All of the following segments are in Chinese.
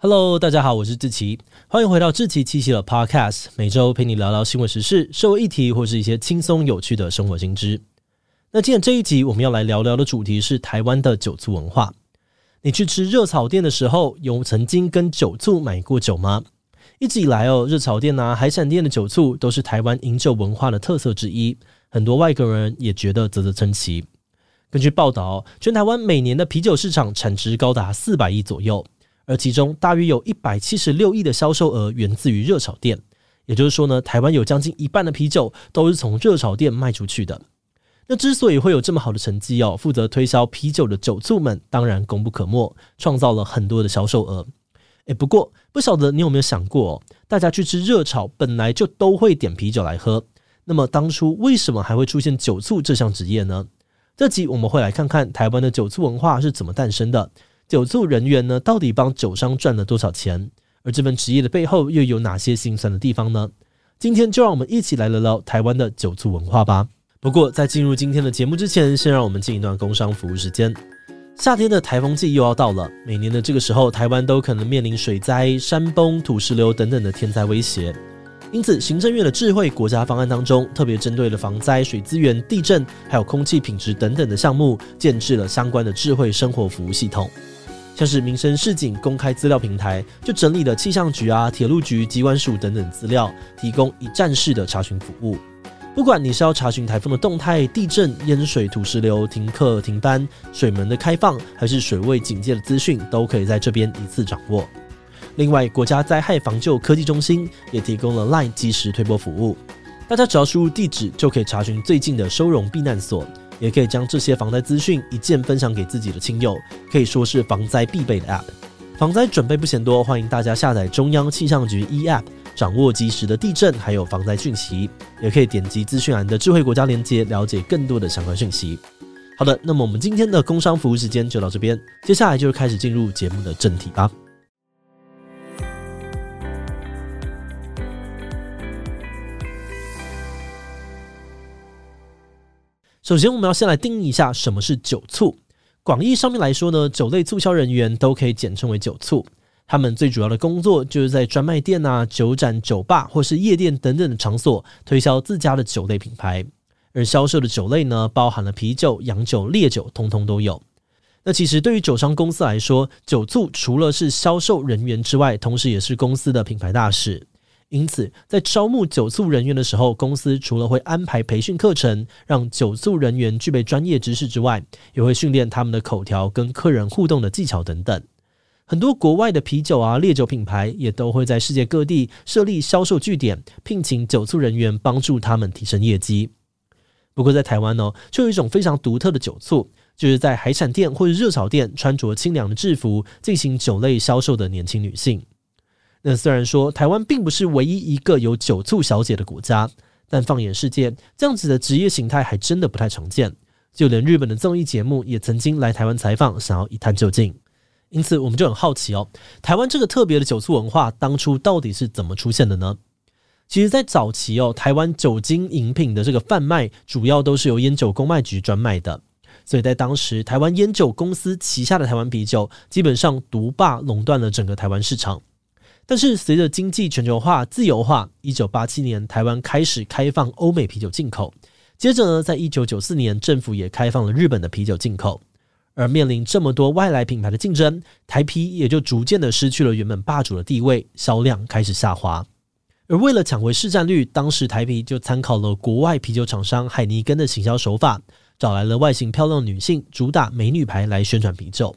Hello，大家好，我是志奇，欢迎回到志奇七夕的 Podcast，每周陪你聊聊新闻时事、社会议题或是一些轻松有趣的生活新知。那今天这一集我们要来聊聊的主题是台湾的酒醋文化。你去吃热炒店的时候，有曾经跟酒醋买过酒吗？一直以来哦，热炒店啊、海产店的酒醋都是台湾饮酒文化的特色之一，很多外国人也觉得啧啧称奇。根据报道，全台湾每年的啤酒市场产值高达四百亿左右。而其中大约有一百七十六亿的销售额源自于热炒店，也就是说呢，台湾有将近一半的啤酒都是从热炒店卖出去的。那之所以会有这么好的成绩哦，负责推销啤酒的酒醋们当然功不可没，创造了很多的销售额。诶，不过不晓得你有没有想过哦，大家去吃热炒本来就都会点啤酒来喝，那么当初为什么还会出现酒醋这项职业呢？这集我们会来看看台湾的酒醋文化是怎么诞生的。酒促人员呢，到底帮酒商赚了多少钱？而这份职业的背后又有哪些心酸的地方呢？今天就让我们一起来聊聊台湾的酒促文化吧。不过在进入今天的节目之前，先让我们进一段工商服务时间。夏天的台风季又要到了，每年的这个时候，台湾都可能面临水灾、山崩、土石流等等的天灾威胁。因此，行政院的智慧国家方案当中，特别针对了防灾、水资源、地震，还有空气品质等等的项目，建置了相关的智慧生活服务系统。像是民生市井公开资料平台，就整理了气象局啊、铁路局、机关署等等资料，提供一站式的查询服务。不管你是要查询台风的动态、地震、淹水、土石流、停课停班、水门的开放，还是水位警戒的资讯，都可以在这边一次掌握。另外，国家灾害防救科技中心也提供了 LINE 即时推播服务，大家只要输入地址，就可以查询最近的收容避难所。也可以将这些防灾资讯一键分享给自己的亲友，可以说是防灾必备的 App。防灾准备不嫌多，欢迎大家下载中央气象局 eApp，掌握及时的地震还有防灾讯息。也可以点击资讯栏的智慧国家连接，了解更多的相关讯息。好的，那么我们今天的工商服务时间就到这边，接下来就开始进入节目的正题吧。首先，我们要先来定义一下什么是酒促。广义上面来说呢，酒类促销人员都可以简称为酒促。他们最主要的工作就是在专卖店啊、酒展、酒吧或是夜店等等的场所推销自家的酒类品牌。而销售的酒类呢，包含了啤酒、洋酒、烈酒，通通都有。那其实对于酒商公司来说，酒促除了是销售人员之外，同时也是公司的品牌大使。因此，在招募酒促人员的时候，公司除了会安排培训课程，让酒促人员具备专业知识之外，也会训练他们的口条跟客人互动的技巧等等。很多国外的啤酒啊、烈酒品牌也都会在世界各地设立销售据点，聘请酒促人员帮助他们提升业绩。不过，在台湾呢，就有一种非常独特的酒促，就是在海产店或者热炒店穿着清凉的制服进行酒类销售的年轻女性。那虽然说台湾并不是唯一一个有酒醋小姐的国家，但放眼世界，这样子的职业形态还真的不太常见。就连日本的综艺节目也曾经来台湾采访，想要一探究竟。因此，我们就很好奇哦，台湾这个特别的酒醋文化当初到底是怎么出现的呢？其实，在早期哦，台湾酒精饮品的这个贩卖主要都是由烟酒公卖局专卖的，所以在当时，台湾烟酒公司旗下的台湾啤酒基本上独霸垄断了整个台湾市场。但是随着经济全球化、自由化，一九八七年台湾开始开放欧美啤酒进口。接着呢，在一九九四年，政府也开放了日本的啤酒进口。而面临这么多外来品牌的竞争，台啤也就逐渐的失去了原本霸主的地位，销量开始下滑。而为了抢回市占率，当时台啤就参考了国外啤酒厂商海尼根的行销手法，找来了外形漂亮的女性，主打美女牌来宣传啤酒。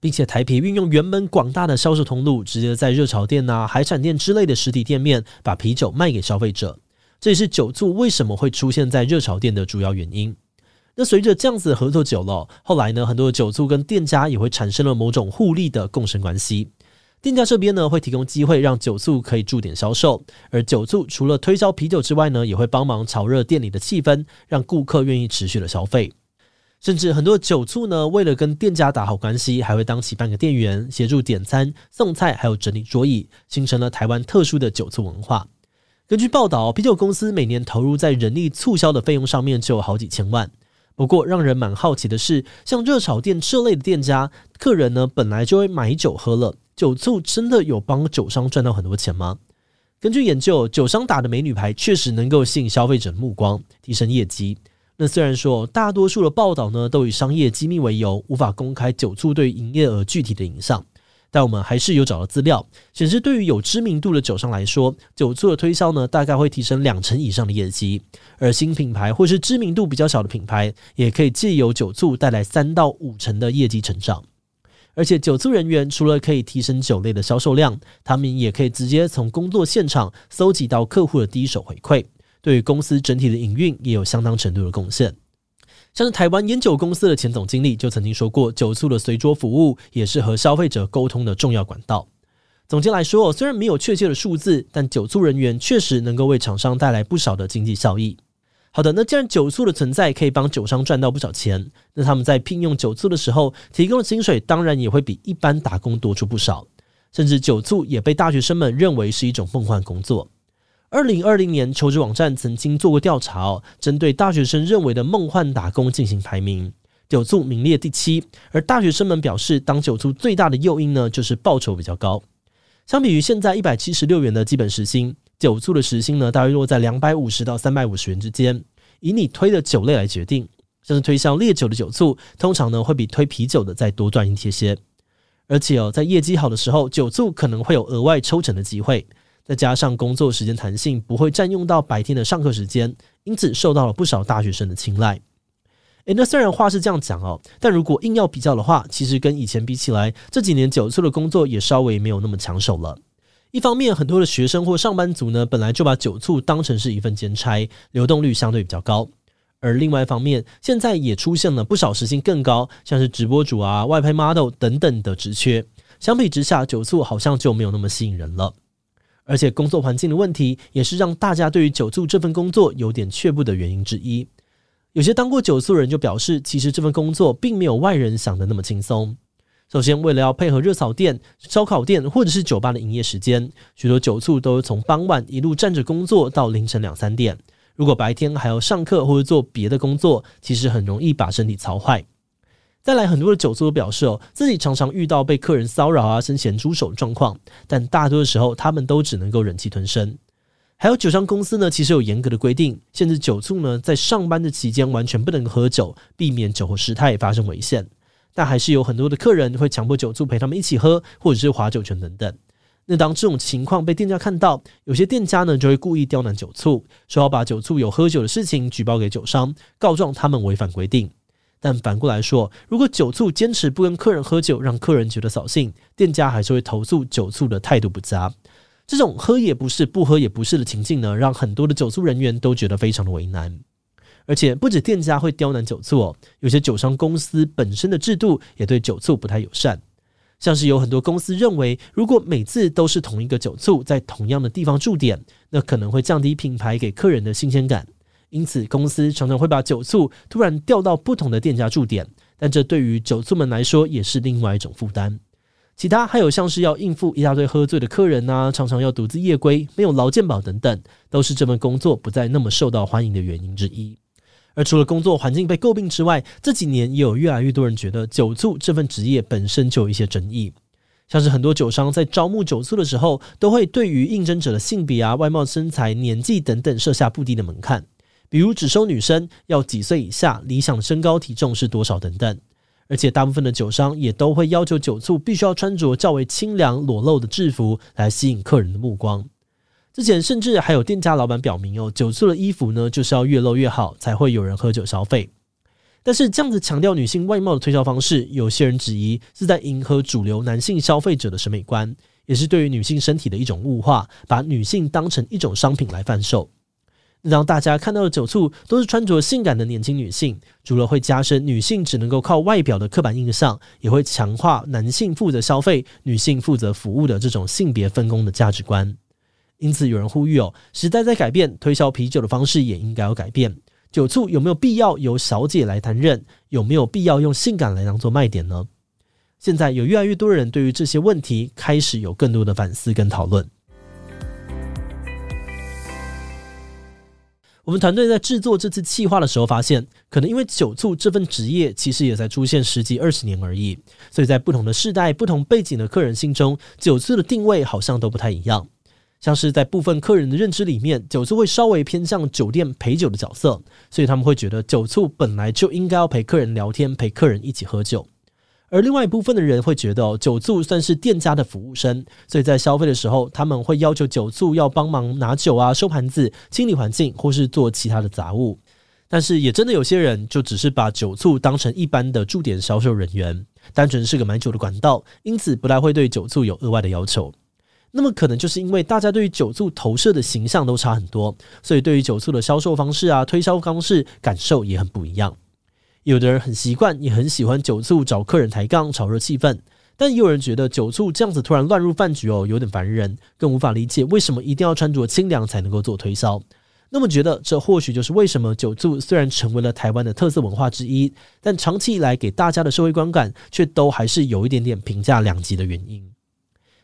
并且台啤运用原本广大的销售通路，直接在热炒店呐、啊、海产店之类的实体店面把啤酒卖给消费者。这也是酒促为什么会出现在热炒店的主要原因。那随着这样子的合作久了，后来呢，很多的酒促跟店家也会产生了某种互利的共生关系。店家这边呢，会提供机会让酒促可以驻点销售，而酒促除了推销啤酒之外呢，也会帮忙炒热店里的气氛，让顾客愿意持续的消费。甚至很多酒促呢，为了跟店家打好关系，还会当起半个店员，协助点餐、送菜，还有整理桌椅，形成了台湾特殊的酒促文化。根据报道，啤酒公司每年投入在人力促销的费用上面就有好几千万。不过，让人蛮好奇的是，像热炒店这类的店家，客人呢本来就会买酒喝了，酒醋真的有帮酒商赚到很多钱吗？根据研究，酒商打的美女牌确实能够吸引消费者目光，提升业绩。那虽然说大多数的报道呢都以商业机密为由，无法公开酒醋对营业额具体的影响。但我们还是有找到资料显示，对于有知名度的酒商来说，酒醋的推销呢，大概会提升两成以上的业绩；而新品牌或是知名度比较小的品牌，也可以借由酒醋带来三到五成的业绩成长。而且，酒醋人员除了可以提升酒类的销售量，他们也可以直接从工作现场搜集到客户的第一手回馈，对于公司整体的营运也有相当程度的贡献。像是台湾烟酒公司的前总经理就曾经说过，酒醋的随桌服务也是和消费者沟通的重要管道。总结来说，虽然没有确切的数字，但酒醋人员确实能够为厂商带来不少的经济效益。好的，那既然酒醋的存在可以帮酒商赚到不少钱，那他们在聘用酒醋的时候提供的薪水当然也会比一般打工多出不少。甚至酒醋也被大学生们认为是一种梦幻工作。二零二零年，求职网站曾经做过调查，针对大学生认为的梦幻打工进行排名，酒醋名列第七。而大学生们表示，当酒醋最大的诱因呢，就是报酬比较高。相比于现在一百七十六元的基本时薪，酒醋的时薪呢，大约落在两百五十到三百五十元之间。以你推的酒类来决定，像是推销烈酒的酒醋，通常呢会比推啤酒的再多赚一些些。而且哦，在业绩好的时候，酒醋可能会有额外抽成的机会。再加上工作时间弹性，不会占用到白天的上课时间，因此受到了不少大学生的青睐。诶，那虽然话是这样讲哦，但如果硬要比较的话，其实跟以前比起来，这几年酒醋的工作也稍微没有那么抢手了。一方面，很多的学生或上班族呢，本来就把酒醋当成是一份兼差，流动率相对比较高；而另外一方面，现在也出现了不少时薪更高，像是直播主啊、外拍 model 等等的职缺。相比之下，酒醋好像就没有那么吸引人了。而且工作环境的问题，也是让大家对于酒醋这份工作有点却步的原因之一。有些当过酒醋人就表示，其实这份工作并没有外人想的那么轻松。首先，为了要配合热炒店、烧烤店或者是酒吧的营业时间，许多酒醋都从傍晚一路站着工作到凌晨两三点。如果白天还要上课或者做别的工作，其实很容易把身体操坏。再来，很多的酒醋都表示哦，自己常常遇到被客人骚扰啊、伸咸猪手的状况，但大多的时候，他们都只能够忍气吞声。还有酒商公司呢，其实有严格的规定，限制酒醋呢在上班的期间完全不能喝酒，避免酒后失态发生危险。但还是有很多的客人会强迫酒醋陪他们一起喝，或者是划酒拳等等。那当这种情况被店家看到，有些店家呢就会故意刁难酒醋，说要把酒醋有喝酒的事情举报给酒商，告状他们违反规定。但反过来说，如果酒醋坚持不跟客人喝酒，让客人觉得扫兴，店家还是会投诉酒醋的态度不佳。这种喝也不是，不喝也不是的情境呢，让很多的酒醋人员都觉得非常的为难。而且不止店家会刁难酒醋哦，有些酒商公司本身的制度也对酒醋不太友善。像是有很多公司认为，如果每次都是同一个酒醋在同样的地方驻点，那可能会降低品牌给客人的新鲜感。因此，公司常常会把酒醋突然调到不同的店家驻点，但这对于酒醋们来说也是另外一种负担。其他还有像是要应付一大堆喝醉的客人呐，常常要独自夜归，没有劳健保等等，都是这份工作不再那么受到欢迎的原因之一。而除了工作环境被诟病之外，这几年也有越来越多人觉得酒醋这份职业本身就有一些争议，像是很多酒商在招募酒醋的时候，都会对于应征者的性别啊、外貌、身材、年纪等等设下不低的门槛。比如只收女生，要几岁以下，理想身高体重是多少等等，而且大部分的酒商也都会要求酒醋必须要穿着较为清凉裸露的制服来吸引客人的目光。之前甚至还有店家老板表明哦，酒醋的衣服呢就是要越露越好，才会有人喝酒消费。但是这样子强调女性外貌的推销方式，有些人质疑是在迎合主流男性消费者的审美观，也是对于女性身体的一种物化，把女性当成一种商品来贩售。让大家看到的酒醋都是穿着性感的年轻女性，除了会加深女性只能够靠外表的刻板印象，也会强化男性负责消费、女性负责服务的这种性别分工的价值观。因此，有人呼吁哦，时代在改变，推销啤酒的方式也应该要改变。酒醋有没有必要由小姐来担任？有没有必要用性感来当做卖点呢？现在有越来越多人对于这些问题开始有更多的反思跟讨论。我们团队在制作这次企划的时候，发现可能因为酒促这份职业其实也才出现十几二十年而已，所以在不同的世代、不同背景的客人心中，酒促的定位好像都不太一样。像是在部分客人的认知里面，酒促会稍微偏向酒店陪酒的角色，所以他们会觉得酒促本来就应该要陪客人聊天，陪客人一起喝酒。而另外一部分的人会觉得，酒醋算是店家的服务生，所以在消费的时候，他们会要求酒醋要帮忙拿酒啊、收盘子、清理环境，或是做其他的杂物。但是也真的有些人就只是把酒醋当成一般的驻点销售人员，单纯是个买酒的管道，因此不太会对酒醋有额外的要求。那么可能就是因为大家对于酒醋投射的形象都差很多，所以对于酒醋的销售方式啊、推销方式感受也很不一样。有的人很习惯，也很喜欢酒醋找客人抬杠、炒热气氛，但也有人觉得酒醋这样子突然乱入饭局哦，有点烦人，更无法理解为什么一定要穿着清凉才能够做推销。那么觉得这或许就是为什么酒醋虽然成为了台湾的特色文化之一，但长期以来给大家的社会观感却都还是有一点点评价两极的原因。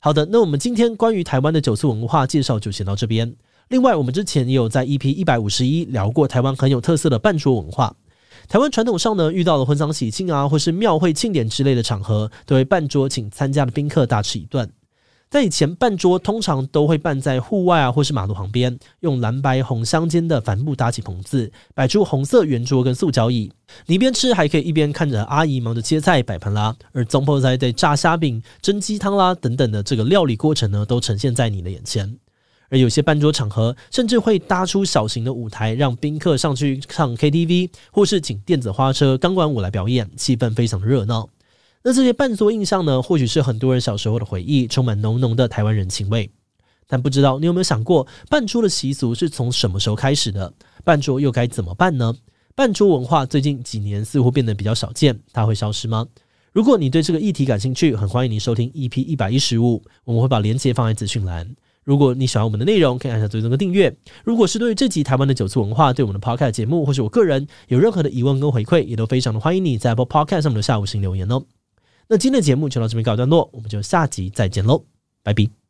好的，那我们今天关于台湾的酒醋文化介绍就先到这边。另外，我们之前也有在 EP 一百五十一聊过台湾很有特色的半桌文化。台湾传统上呢，遇到了婚丧喜庆啊，或是庙会庆典之类的场合，都会办桌请参加的宾客大吃一顿。在以前办桌，通常都会办在户外啊，或是马路旁边，用蓝白红相间的帆布搭起棚子，摆出红色圆桌跟塑胶椅。你一边吃，还可以一边看着阿姨忙着切菜摆盘啦，而总铺师在炸虾饼、蒸鸡汤啦等等的这个料理过程呢，都呈现在你的眼前。而有些办桌场合，甚至会搭出小型的舞台，让宾客上去唱 KTV，或是请电子花车、钢管舞来表演，气氛非常的热闹。那这些办桌印象呢，或许是很多人小时候的回忆，充满浓浓的台湾人情味。但不知道你有没有想过，办桌的习俗是从什么时候开始的？办桌又该怎么办呢？办桌文化最近几年似乎变得比较少见，它会消失吗？如果你对这个议题感兴趣，很欢迎你收听 EP 一百一十五，我们会把链接放在资讯栏。如果你喜欢我们的内容，可以按下最终的订阅。如果是对于这集台湾的酒促文化，对我们的 Podcast 节目，或是我个人有任何的疑问跟回馈，也都非常的欢迎你在播 podcast 上面留下五星留言哦。那今天的节目就到这边告一段落，我们就下集再见喽，拜拜。